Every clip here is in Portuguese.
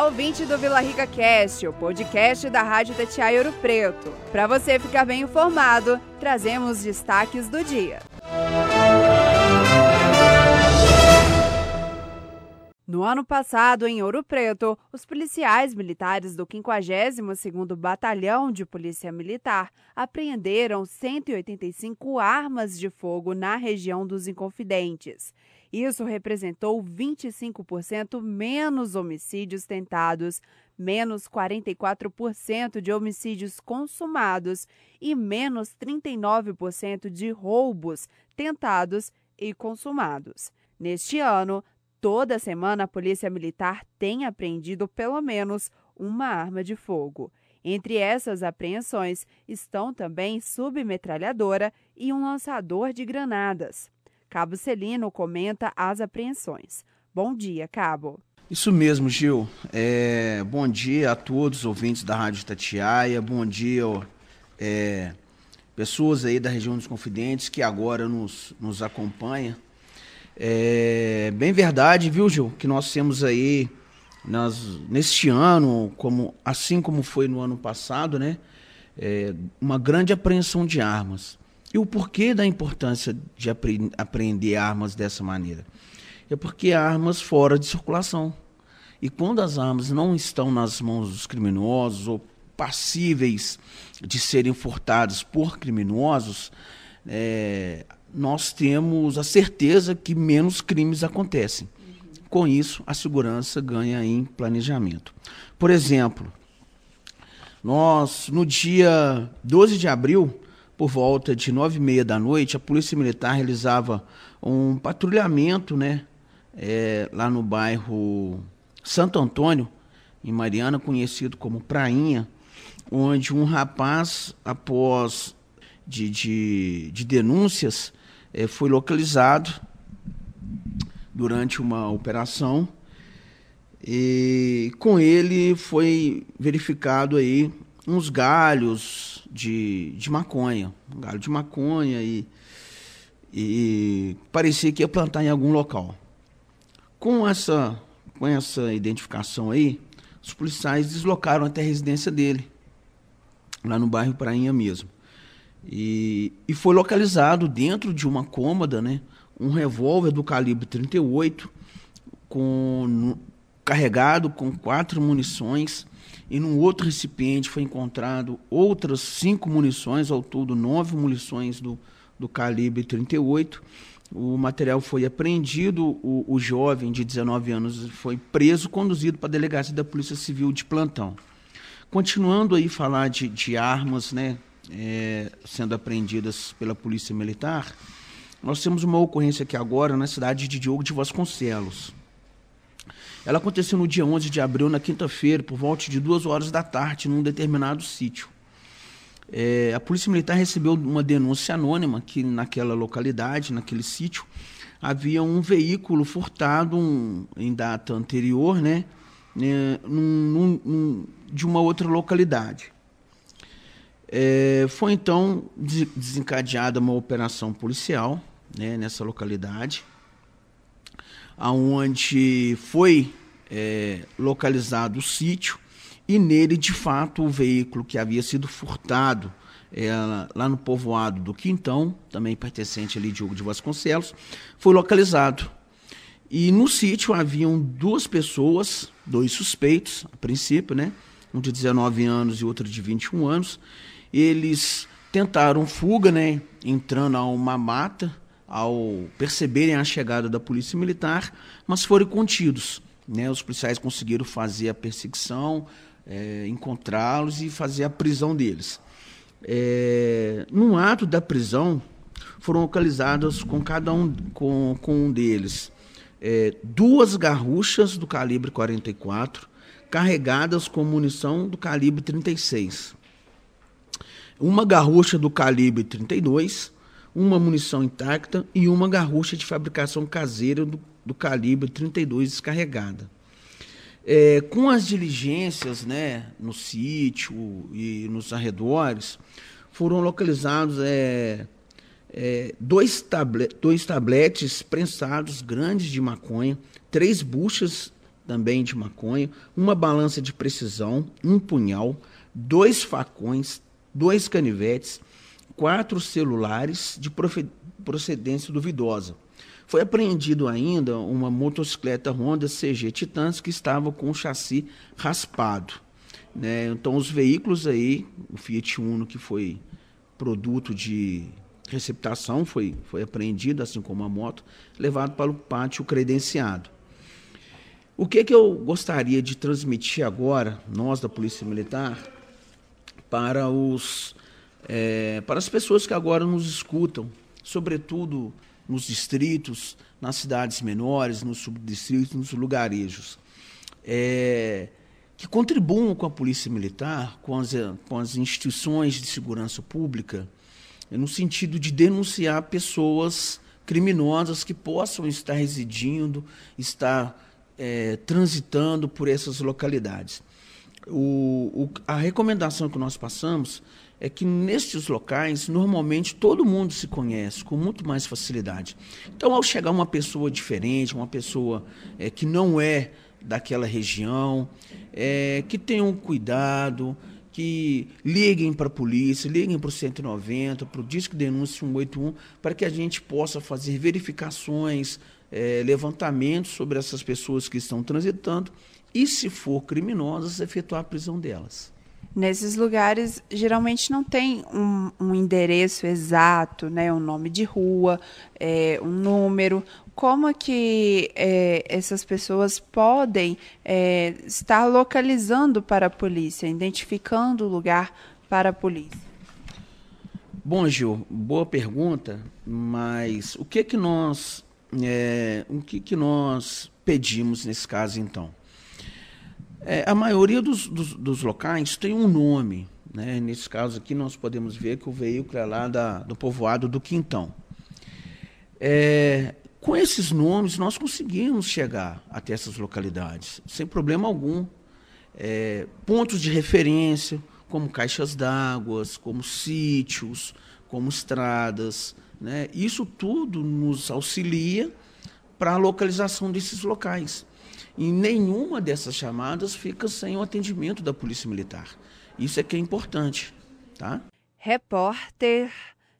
Olá, ouvinte do Vila Rica Cast, o podcast da Rádio Tatiaia Ouro Preto. Para você ficar bem informado, trazemos destaques do dia. No ano passado, em Ouro Preto, os policiais militares do 52º Batalhão de Polícia Militar apreenderam 185 armas de fogo na região dos Inconfidentes. Isso representou 25% menos homicídios tentados, menos 44% de homicídios consumados e menos 39% de roubos tentados e consumados. Neste ano, toda semana a Polícia Militar tem apreendido pelo menos uma arma de fogo. Entre essas apreensões estão também submetralhadora e um lançador de granadas. Cabo Celino comenta as apreensões. Bom dia, Cabo. Isso mesmo, Gil. É, bom dia a todos os ouvintes da Rádio Tatiaia. Bom dia, é, pessoas aí da região dos Confidentes que agora nos, nos acompanham. É bem verdade, viu, Gil, que nós temos aí nós, neste ano, como, assim como foi no ano passado, né, é, uma grande apreensão de armas. E o porquê da importância de apre apreender armas dessa maneira? É porque há armas fora de circulação. E quando as armas não estão nas mãos dos criminosos ou passíveis de serem furtadas por criminosos, é, nós temos a certeza que menos crimes acontecem. Com isso, a segurança ganha em planejamento. Por exemplo, nós, no dia 12 de abril, por volta de nove e meia da noite, a Polícia Militar realizava um patrulhamento, né, é, lá no bairro Santo Antônio, em Mariana, conhecido como Prainha, onde um rapaz, após de, de, de denúncias, é, foi localizado durante uma operação e com ele foi verificado aí uns galhos de, de maconha, um galho de maconha e, e parecia que ia plantar em algum local. Com essa, com essa identificação aí, os policiais deslocaram até a residência dele, lá no bairro Prainha mesmo. E, e foi localizado dentro de uma cômoda, né, um revólver do calibre 38, com, carregado com quatro munições e num outro recipiente foi encontrado outras cinco munições, ao todo nove munições do, do calibre 38. O material foi apreendido, o, o jovem de 19 anos foi preso, conduzido para a delegacia da Polícia Civil de plantão. Continuando aí falar de, de armas, né, é, sendo apreendidas pela Polícia Militar, nós temos uma ocorrência aqui agora na cidade de Diogo de Vasconcelos. Ela aconteceu no dia 11 de abril, na quinta-feira, por volta de duas horas da tarde, num determinado sítio. É, a Polícia Militar recebeu uma denúncia anônima que naquela localidade, naquele sítio, havia um veículo furtado um, em data anterior, né, né num, num, de uma outra localidade. É, foi então desencadeada uma operação policial né, nessa localidade aonde foi é, localizado o sítio e nele, de fato, o veículo que havia sido furtado é, lá no povoado do Quintão, também pertencente ali de Hugo de Vasconcelos, foi localizado. E no sítio haviam duas pessoas, dois suspeitos, a princípio, né? Um de 19 anos e outro de 21 anos. Eles tentaram fuga, né? Entrando a uma mata ao perceberem a chegada da polícia militar, mas foram contidos. Né? Os policiais conseguiram fazer a perseguição, é, encontrá-los e fazer a prisão deles. É, no ato da prisão, foram localizadas com cada um, com, com um deles, é, duas garruchas do calibre 44, carregadas com munição do calibre 36. Uma garrucha do calibre 32 uma munição intacta e uma garrucha de fabricação caseira do, do calibre 32 descarregada. É, com as diligências né, no sítio e nos arredores, foram localizados é, é, dois, tablet, dois tabletes prensados grandes de maconha, três buchas também de maconha, uma balança de precisão, um punhal, dois facões, dois canivetes, quatro celulares de procedência duvidosa. Foi apreendido ainda uma motocicleta Honda CG Titans que estava com o chassi raspado. Né? Então, os veículos aí, o Fiat Uno que foi produto de receptação, foi, foi apreendido, assim como a moto, levado para o pátio credenciado. O que, que eu gostaria de transmitir agora, nós da Polícia Militar, para, os, é, para as pessoas que agora nos escutam, sobretudo nos distritos, nas cidades menores, nos subdistritos, nos lugarejos. É, que contribuam com a Polícia Militar, com as, com as instituições de segurança pública, no sentido de denunciar pessoas criminosas que possam estar residindo, estar é, transitando por essas localidades. O, o, a recomendação que nós passamos é que nestes locais, normalmente, todo mundo se conhece com muito mais facilidade. Então, ao chegar uma pessoa diferente, uma pessoa é, que não é daquela região, é, que tenham cuidado, que liguem para a polícia, liguem para o 190, para o Disque Denúncia 181, para que a gente possa fazer verificações, é, levantamentos sobre essas pessoas que estão transitando e, se for criminosas, efetuar a prisão delas. Nesses lugares, geralmente não tem um, um endereço exato, né, um nome de rua, é, um número. Como que é, essas pessoas podem é, estar localizando para a polícia, identificando o lugar para a polícia? Bom, Gil, boa pergunta, mas o que que nós, o que que nós pedimos nesse caso então? É, a maioria dos, dos, dos, locais tem um nome. Né? Nesse caso aqui, nós podemos ver que o veículo é lá da, do povoado do Quintão. É, com esses nomes, nós conseguimos chegar até essas localidades, sem problema algum. É, pontos de referência, como caixas d'água, como sítios, como estradas. Né? Isso tudo nos auxilia para a localização desses locais. E nenhuma dessas chamadas fica sem o atendimento da Polícia Militar. Isso é que é importante, tá? Repórter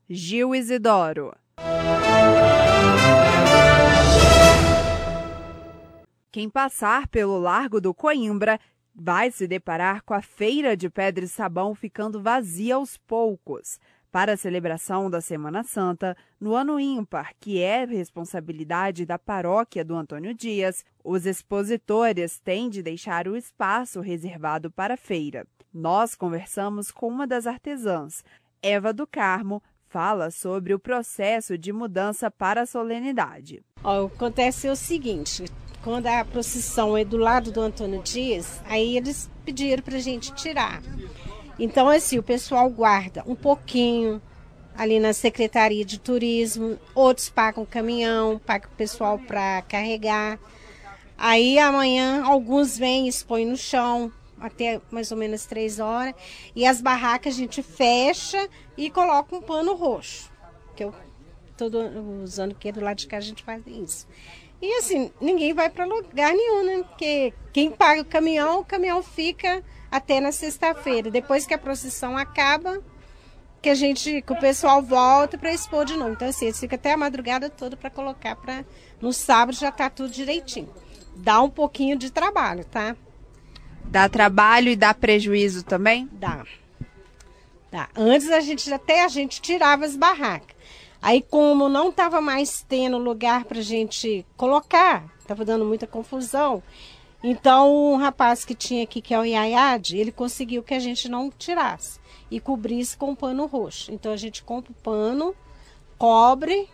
Gil Isidoro. Quem passar pelo Largo do Coimbra vai se deparar com a feira de pedra e sabão ficando vazia aos poucos para a celebração da Semana Santa, no ano ímpar, que é responsabilidade da paróquia do Antônio Dias, os expositores têm de deixar o espaço reservado para a feira. Nós conversamos com uma das artesãs, Eva do Carmo, fala sobre o processo de mudança para a solenidade. Ó, acontece o seguinte, quando a procissão é do lado do Antônio Dias, aí eles pediram para a gente tirar. Então, assim, o pessoal guarda um pouquinho ali na Secretaria de Turismo, outros pagam caminhão, pagam o pessoal para carregar. Aí amanhã alguns vêm expõem no chão até mais ou menos três horas. E as barracas a gente fecha e coloca um pano roxo. Que eu estou usando que do lado de cá a gente faz isso. E assim, ninguém vai para lugar nenhum, né? Porque quem paga o caminhão, o caminhão fica até na sexta-feira. Depois que a procissão acaba, que a gente, que o pessoal volta para expor de novo. Então assim, eles ficam até a madrugada toda para colocar para no sábado já tá tudo direitinho. Dá um pouquinho de trabalho, tá? Dá trabalho e dá prejuízo também? Dá. Dá. Antes a gente até a gente tirava as barracas. Aí como não estava mais tendo lugar para gente colocar, estava dando muita confusão, então, um rapaz que tinha aqui, que é o Iaiade, ele conseguiu que a gente não tirasse e cobrisse com pano roxo. Então, a gente compra o pano, cobre,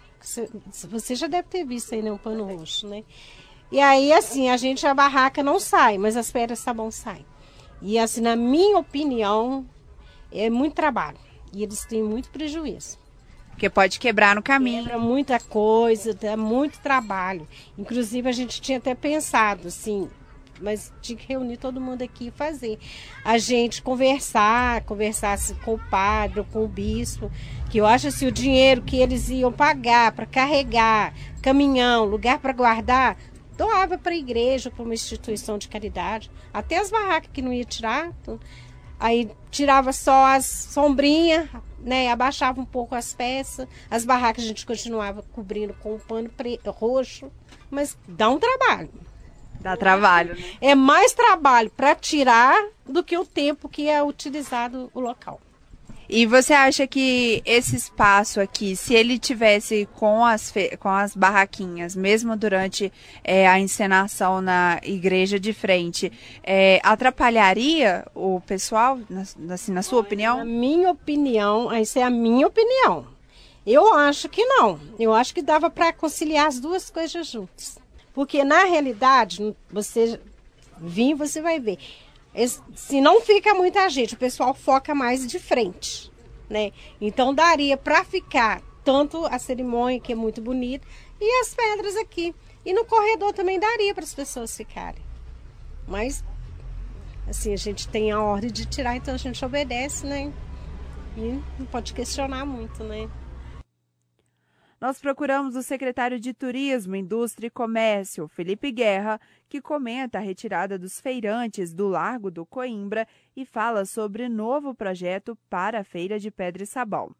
você já deve ter visto aí, né, um pano roxo, né? E aí, assim, a gente, a barraca não sai, mas as pedras sabão saem. E, assim, na minha opinião, é muito trabalho. E eles têm muito prejuízo. Porque pode quebrar no caminho. Quebra muita coisa, é muito trabalho. Inclusive, a gente tinha até pensado, assim, mas tinha que reunir todo mundo aqui e fazer. A gente conversar, conversar com o padre com o bispo, que eu acho assim, o dinheiro que eles iam pagar para carregar, caminhão, lugar para guardar, doava para a igreja, para uma instituição de caridade. Até as barracas que não ia tirar. Aí tirava só as sombrinhas, né? Abaixava um pouco as peças. As barracas a gente continuava cobrindo com um pano roxo. Mas dá um trabalho. Dá trabalho, né? É mais trabalho para tirar do que o tempo que é utilizado o local. E você acha que esse espaço aqui, se ele tivesse com as, com as barraquinhas, mesmo durante é, a encenação na igreja de frente, é, atrapalharia o pessoal, na, assim, na sua opinião? Na minha opinião, essa é a minha opinião. Eu acho que não. Eu acho que dava para conciliar as duas coisas juntas. Porque na realidade, você vir, você vai ver se não fica muita gente, o pessoal foca mais de frente, né? Então daria para ficar tanto a cerimônia que é muito bonita e as pedras aqui. E no corredor também daria para as pessoas ficarem. Mas assim, a gente tem a ordem de tirar, então a gente obedece, né? E não pode questionar muito, né? Nós procuramos o secretário de Turismo, Indústria e Comércio, Felipe Guerra, que comenta a retirada dos feirantes do Largo do Coimbra e fala sobre novo projeto para a Feira de Pedra e Sabão.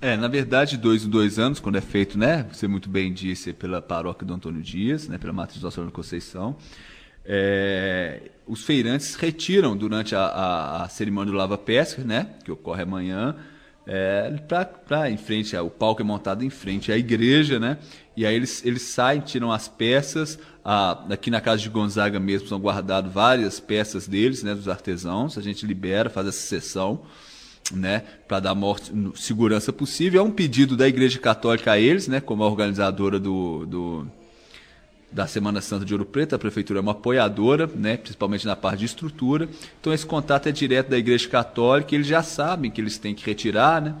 É, na verdade, dois em dois anos, quando é feito, né? Você muito bem disse, pela paróquia do Antônio Dias, né, pela matriz Senhora da Conceição. É, os feirantes retiram durante a, a, a cerimônia do Lava Pesca, né? Que ocorre amanhã, é, para em frente, o palco é montado em frente à igreja, né? E aí eles, eles saem, tiram as peças. Ah, aqui na casa de Gonzaga mesmo são guardadas várias peças deles, né? Dos artesãos. A gente libera, faz essa sessão, né? Para dar maior segurança possível. É um pedido da Igreja Católica a eles, né? Como a organizadora do, do da Semana Santa de Ouro Preto, a prefeitura é uma apoiadora, né, principalmente na parte de estrutura. Então esse contato é direto da Igreja Católica, eles já sabem que eles têm que retirar, né?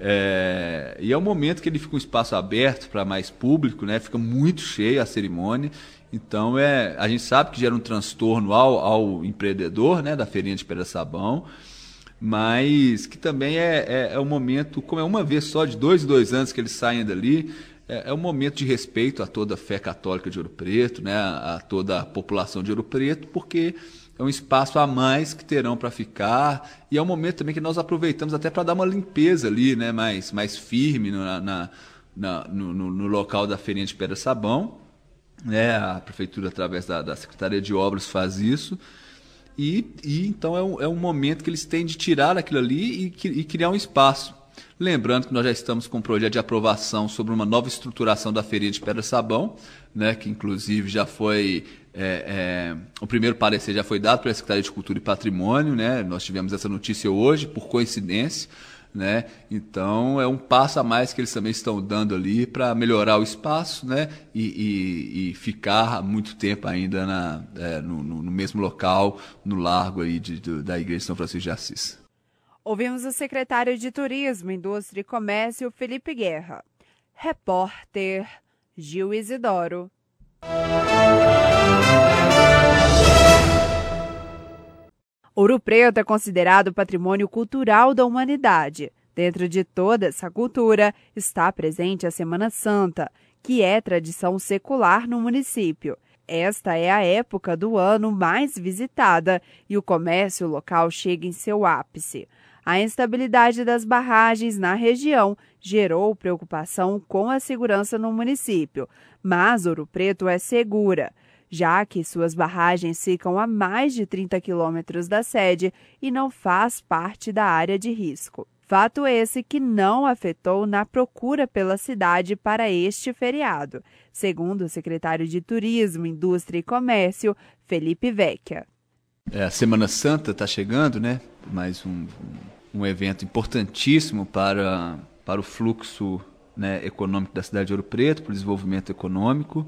É, e é um momento que ele fica um espaço aberto para mais público, né? Fica muito cheio a cerimônia. Então é, a gente sabe que gera um transtorno ao, ao empreendedor, né, da feirinha de Pedra Sabão, mas que também é, é, é um momento, como é uma vez só de dois dois anos que eles saem dali, é, é, um momento de respeito a toda a fé católica de Ouro Preto, né, a toda a população de Ouro Preto, porque é um espaço a mais que terão para ficar e é um momento também que nós aproveitamos até para dar uma limpeza ali, né, mais, mais firme na, na, no, no, local da feirinha de Pedra Sabão. Né, a prefeitura, através da, da Secretaria de Obras, faz isso. E, e então é um, é um momento que eles têm de tirar aquilo ali e, e criar um espaço. Lembrando que nós já estamos com um projeto de aprovação sobre uma nova estruturação da Feria de Pedra Sabão, né, que inclusive já foi. É, é, o primeiro parecer já foi dado pela Secretaria de Cultura e Patrimônio, né? Nós tivemos essa notícia hoje, por coincidência. Né? Então é um passo a mais que eles também estão dando ali para melhorar o espaço, né? E, e, e, ficar muito tempo ainda na, é, no, no, mesmo local, no largo aí de, de, da Igreja de São Francisco de Assis. Ouvimos o secretário de Turismo, Indústria e Comércio, Felipe Guerra. Repórter Gil Isidoro. Ouro Preto é considerado patrimônio cultural da humanidade. Dentro de toda essa cultura está presente a Semana Santa, que é tradição secular no município. Esta é a época do ano mais visitada e o comércio local chega em seu ápice. A instabilidade das barragens na região gerou preocupação com a segurança no município, mas Ouro Preto é segura, já que suas barragens ficam a mais de 30 quilômetros da sede e não faz parte da área de risco. Fato esse que não afetou na procura pela cidade para este feriado, segundo o secretário de Turismo, Indústria e Comércio, Felipe Vecchia. É, a Semana Santa está chegando, né? Mais um, um evento importantíssimo para, para o fluxo né, econômico da cidade de Ouro Preto, para o desenvolvimento econômico.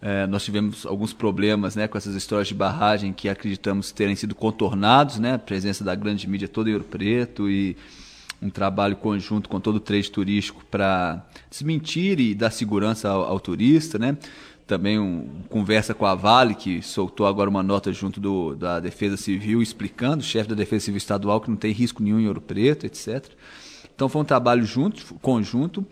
É, nós tivemos alguns problemas né, com essas histórias de barragem que acreditamos terem sido contornados, né, a presença da grande mídia toda em Ouro Preto e um trabalho conjunto com todo o trade turístico para desmentir e dar segurança ao, ao turista, né? Também um, conversa com a Vale, que soltou agora uma nota junto do, da Defesa Civil, explicando, chefe da Defesa Civil Estadual, que não tem risco nenhum em Ouro Preto, etc. Então foi um trabalho junto, conjunto,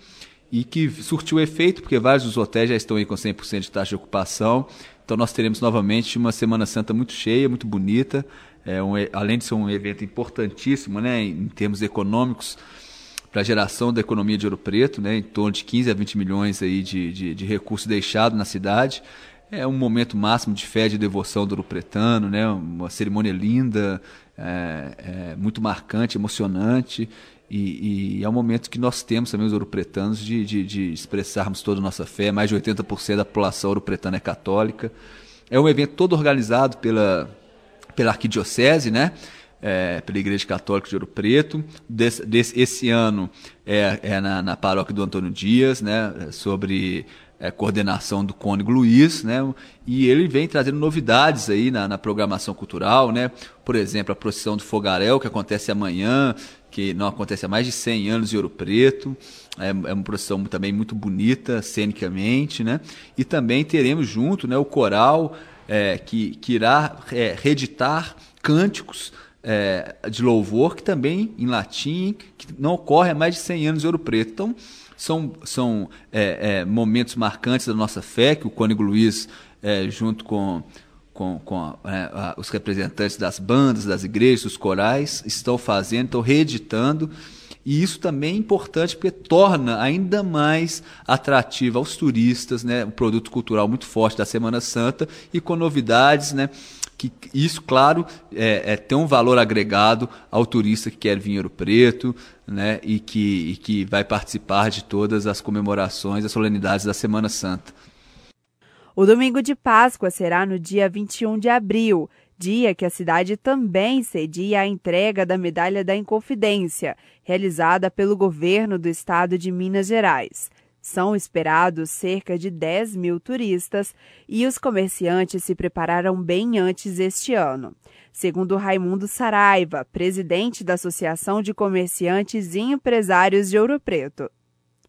e que surtiu efeito, porque vários dos hotéis já estão aí com 100% de taxa de ocupação. Então nós teremos novamente uma Semana Santa muito cheia, muito bonita, é um, além de ser um evento importantíssimo né, em termos econômicos, para a geração da economia de Ouro Preto, né, em torno de 15 a 20 milhões aí de, de, de recursos deixados na cidade. É um momento máximo de fé e de devoção do Ouro Pretano, né, uma cerimônia linda, é, é, muito marcante, emocionante. E, e, é um momento que nós temos também, os ouropretanos, de, de, de expressarmos toda a nossa fé. Mais de 80% da população ouropretana é católica. É um evento todo organizado pela, pela arquidiocese, né? É, pela Igreja Católica de Ouro Preto. Des, des, esse ano é, é na, na, paróquia do Antônio Dias, né? sobre é, coordenação do Cônigo Luiz, né? E ele vem trazendo novidades aí na, na, programação cultural, né? Por exemplo, a procissão do Fogaréu, que acontece amanhã, que não acontece há mais de 100 anos em Ouro Preto. É, é uma procissão também muito bonita, cenicamente, né? E também teremos junto né, o coral é, que, que irá é, reeditar cânticos é, de louvor, que também em latim, que não ocorre há mais de 100 anos em Ouro Preto. Então, são, são é, é, momentos marcantes da nossa fé, que o Cônigo Luiz, é, junto com, com, com é, os representantes das bandas, das igrejas, dos corais, estão fazendo, estão reeditando e isso também é importante porque torna ainda mais atrativo aos turistas, né, um produto cultural muito forte da Semana Santa e com novidades, né, que isso, claro, é, é, tem um valor agregado ao turista que quer vir Preto, né, e que, e que vai participar de todas as comemorações, as solenidades da Semana Santa. O domingo de Páscoa será no dia 21 de abril dia que a cidade também cedia a entrega da Medalha da Inconfidência, realizada pelo governo do estado de Minas Gerais. São esperados cerca de 10 mil turistas e os comerciantes se prepararam bem antes este ano. Segundo Raimundo Saraiva, presidente da Associação de Comerciantes e Empresários de Ouro Preto.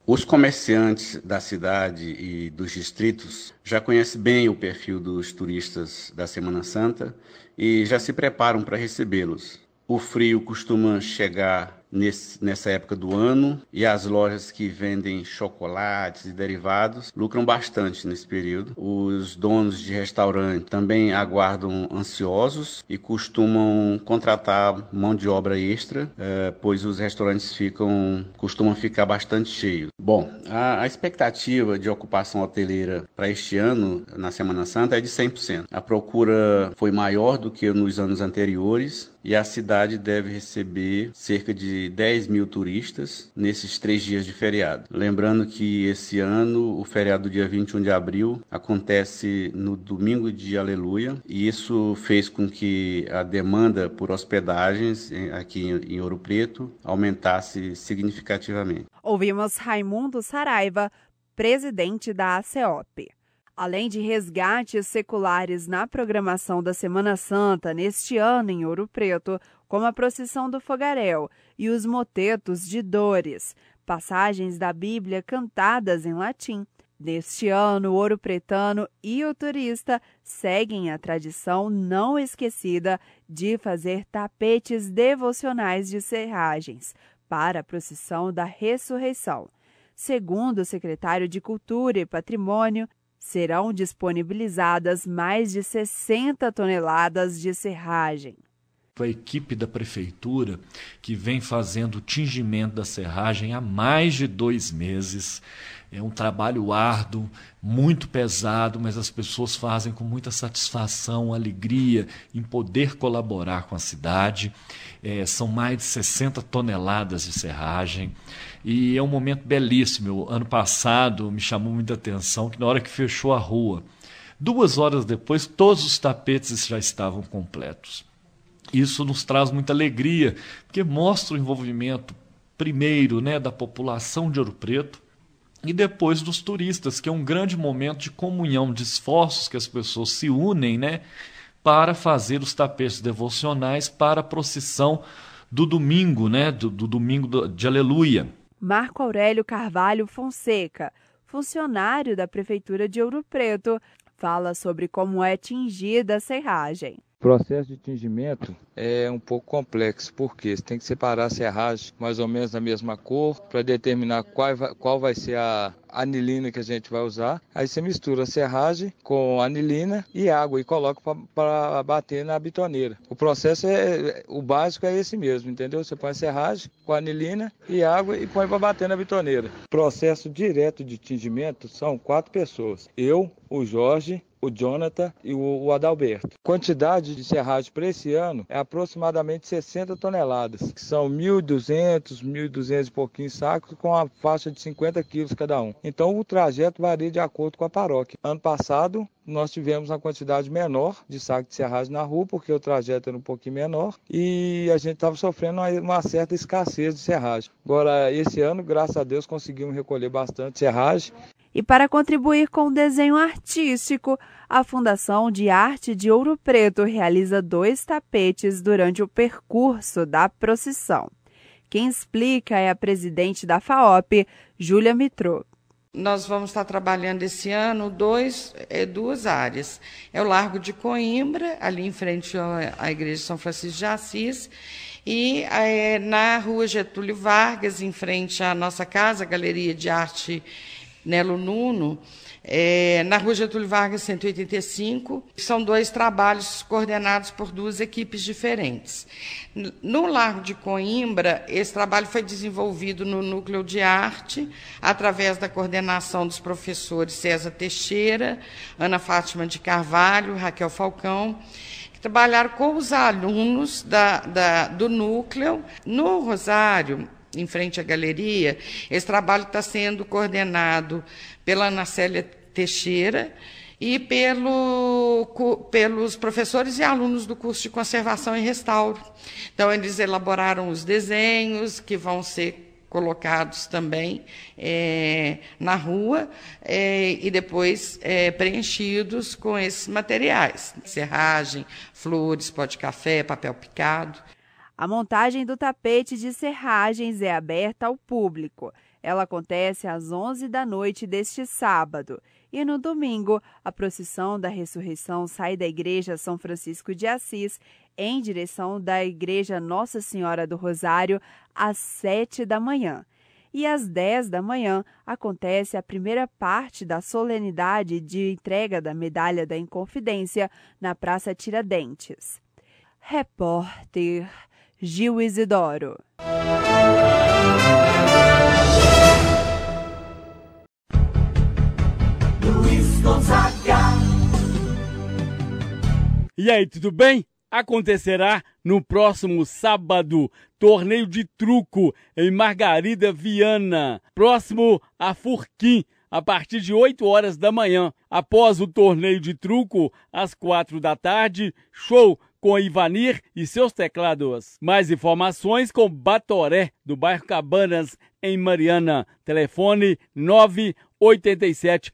Os comerciantes da cidade e dos distritos já conhecem bem o perfil dos turistas da Semana Santa e já se preparam para recebê-los. O frio costuma chegar nesse, nessa época do ano e as lojas que vendem chocolates e derivados lucram bastante nesse período. Os donos de restaurante também aguardam ansiosos e costumam contratar mão de obra extra, eh, pois os restaurantes ficam costumam ficar bastante cheios. Bom, a, a expectativa de ocupação hoteleira para este ano na Semana Santa é de 100%. A procura foi maior do que nos anos anteriores e a cidade deve receber cerca de 10 mil turistas nesses três dias de feriado. Lembrando que esse ano o feriado do dia 21 de abril acontece no domingo de Aleluia e isso fez com que a demanda por hospedagens aqui em Ouro Preto aumentasse significativamente. Ouvimos Raimundo Saraiva, presidente da ACEOP. Além de resgates seculares na programação da Semana Santa neste ano em Ouro Preto, como a procissão do fogaréu e os motetos de dores, passagens da Bíblia cantadas em latim. Neste ano, o ouro pretano e o turista seguem a tradição não esquecida de fazer tapetes devocionais de serragens para a procissão da ressurreição. Segundo o secretário de Cultura e Patrimônio, serão disponibilizadas mais de 60 toneladas de serragem. A equipe da prefeitura que vem fazendo o tingimento da serragem há mais de dois meses. É um trabalho árduo, muito pesado, mas as pessoas fazem com muita satisfação, alegria em poder colaborar com a cidade. É, são mais de 60 toneladas de serragem e é um momento belíssimo. Ano passado me chamou muita atenção que na hora que fechou a rua, duas horas depois, todos os tapetes já estavam completos. Isso nos traz muita alegria, porque mostra o envolvimento primeiro né, da população de Ouro Preto e depois dos turistas, que é um grande momento de comunhão, de esforços que as pessoas se unem, né, para fazer os tapetes devocionais para a procissão do domingo, né, do, do domingo de Aleluia. Marco Aurélio Carvalho Fonseca, funcionário da prefeitura de Ouro Preto, fala sobre como é tingida a serragem. processo de tingimento é um pouco complexo, porque você tem que separar a serragem mais ou menos da mesma cor para determinar qual vai, qual vai ser a anilina que a gente vai usar. Aí você mistura a serragem com anilina e água e coloca para bater na bitoneira. O processo é o básico é esse mesmo, entendeu? Você põe a serragem com anilina e água e põe para bater na bitoneira. Processo direto de tingimento são quatro pessoas. Eu, o Jorge, o Jonathan e o Adalberto. Quantidade de serragem para esse ano é aproximadamente 60 toneladas, que são 1.200, 1.200 e pouquinhos sacos com a faixa de 50 quilos cada um. Então o trajeto varia de acordo com a paróquia. Ano passado nós tivemos uma quantidade menor de saco de serragem na rua, porque o trajeto era um pouquinho menor e a gente estava sofrendo uma, certa escassez de serragem. Agora, esse ano, graças a Deus, conseguimos recolher bastante serragem e para contribuir com o desenho artístico, a Fundação de Arte de Ouro Preto realiza dois tapetes durante o percurso da procissão. Quem explica é a presidente da FAOP, Júlia Mitrô. Nós vamos estar trabalhando esse ano dois, é, duas áreas. É o Largo de Coimbra, ali em frente à Igreja de São Francisco de Assis, e é, na Rua Getúlio Vargas, em frente à nossa casa, Galeria de Arte Nelo Nuno, é, na Rua Getúlio Vargas 185. São dois trabalhos coordenados por duas equipes diferentes. No Largo de Coimbra, esse trabalho foi desenvolvido no Núcleo de Arte, através da coordenação dos professores César Teixeira, Ana Fátima de Carvalho, Raquel Falcão, que trabalharam com os alunos da, da, do núcleo. No Rosário, em frente à galeria. Esse trabalho está sendo coordenado pela Ana Célia Teixeira e pelo, pelos professores e alunos do curso de conservação e restauro. Então, eles elaboraram os desenhos que vão ser colocados também é, na rua é, e depois é, preenchidos com esses materiais: serragem, flores, pó de café, papel picado. A montagem do tapete de serragens é aberta ao público. Ela acontece às 11 da noite deste sábado. E no domingo, a procissão da ressurreição sai da Igreja São Francisco de Assis em direção da Igreja Nossa Senhora do Rosário às 7 da manhã. E às 10 da manhã acontece a primeira parte da solenidade de entrega da Medalha da Inconfidência na Praça Tiradentes. Repórter Gil Isidoro. Luiz Gonzaga. E aí, tudo bem? Acontecerá no próximo sábado torneio de truco em Margarida Viana, próximo a Furquim, a partir de 8 horas da manhã. Após o torneio de truco, às 4 da tarde, show com Ivanir e seus teclados. Mais informações com Batoré, do bairro Cabanas, em Mariana. Telefone 987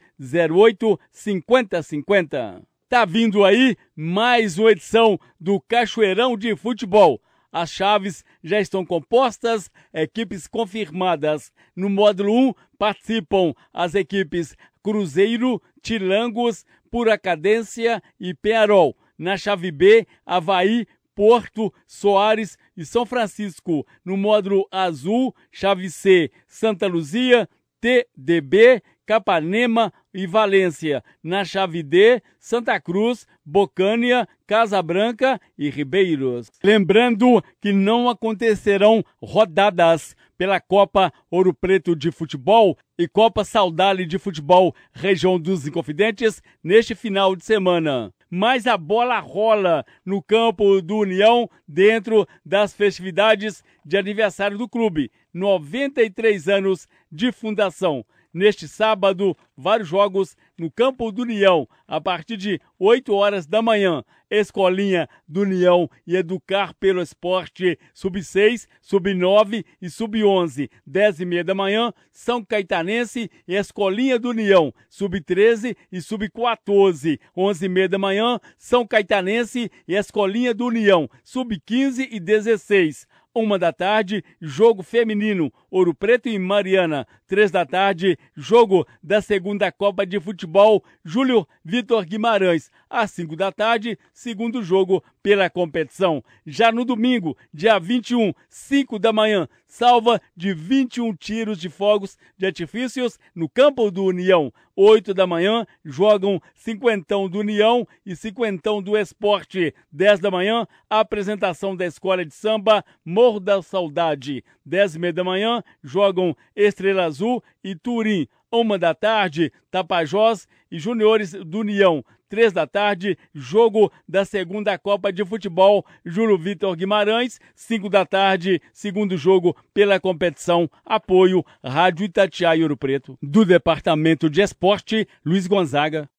08 5050. Tá vindo aí mais uma edição do Cachoeirão de Futebol. As chaves já estão compostas, equipes confirmadas. No módulo 1 participam as equipes Cruzeiro, Tilangos, Pura Cadência e Penarol. Na chave B, Havaí, Porto, Soares e São Francisco. No módulo azul, chave C, Santa Luzia, TDB, Capanema e Valência. Na chave D, Santa Cruz, Bocânia, Casa Branca e Ribeiros. Lembrando que não acontecerão rodadas pela Copa Ouro Preto de Futebol e Copa Saudade de Futebol Região dos Inconfidentes neste final de semana mas a bola rola no campo do União dentro das festividades de aniversário do clube. 93 anos de fundação. Neste sábado, vários jogos no campo do União, a partir de 8 horas da manhã. Escolinha do União e Educar pelo Esporte, sub-6, sub-9 e sub-11. 10 e meia da manhã, São Caetanense e Escolinha do União, sub-13 e sub-14. 11 e meia da manhã, São Caetanense e Escolinha do União, sub-15 e 16. Uma da tarde, jogo feminino, Ouro Preto e Mariana. Três da tarde, jogo da segunda Copa de Futebol Júlio Vitor Guimarães. Às cinco da tarde, segundo jogo pela competição. Já no domingo, dia 21, 5 da manhã, salva de 21 tiros de fogos de artifícios no campo do União. 8 da manhã, jogam cinquentão do União e cinquentão do Esporte. 10 da manhã, apresentação da escola de samba Morro da Saudade. 10 e meia da manhã, jogam Estrela Azul e Turim. Uma da tarde, Tapajós e Juniores do União. Três da tarde, jogo da segunda Copa de Futebol Júlio Vitor Guimarães. Cinco da tarde, segundo jogo pela competição. Apoio Rádio Itatiaia Ouro Preto. Do Departamento de Esporte, Luiz Gonzaga.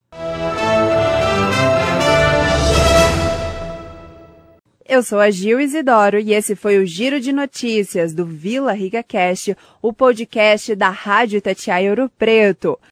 Eu sou a Gil Isidoro e esse foi o Giro de Notícias do Vila Rica Cast, o podcast da Rádio Itatiaia Ouro Preto.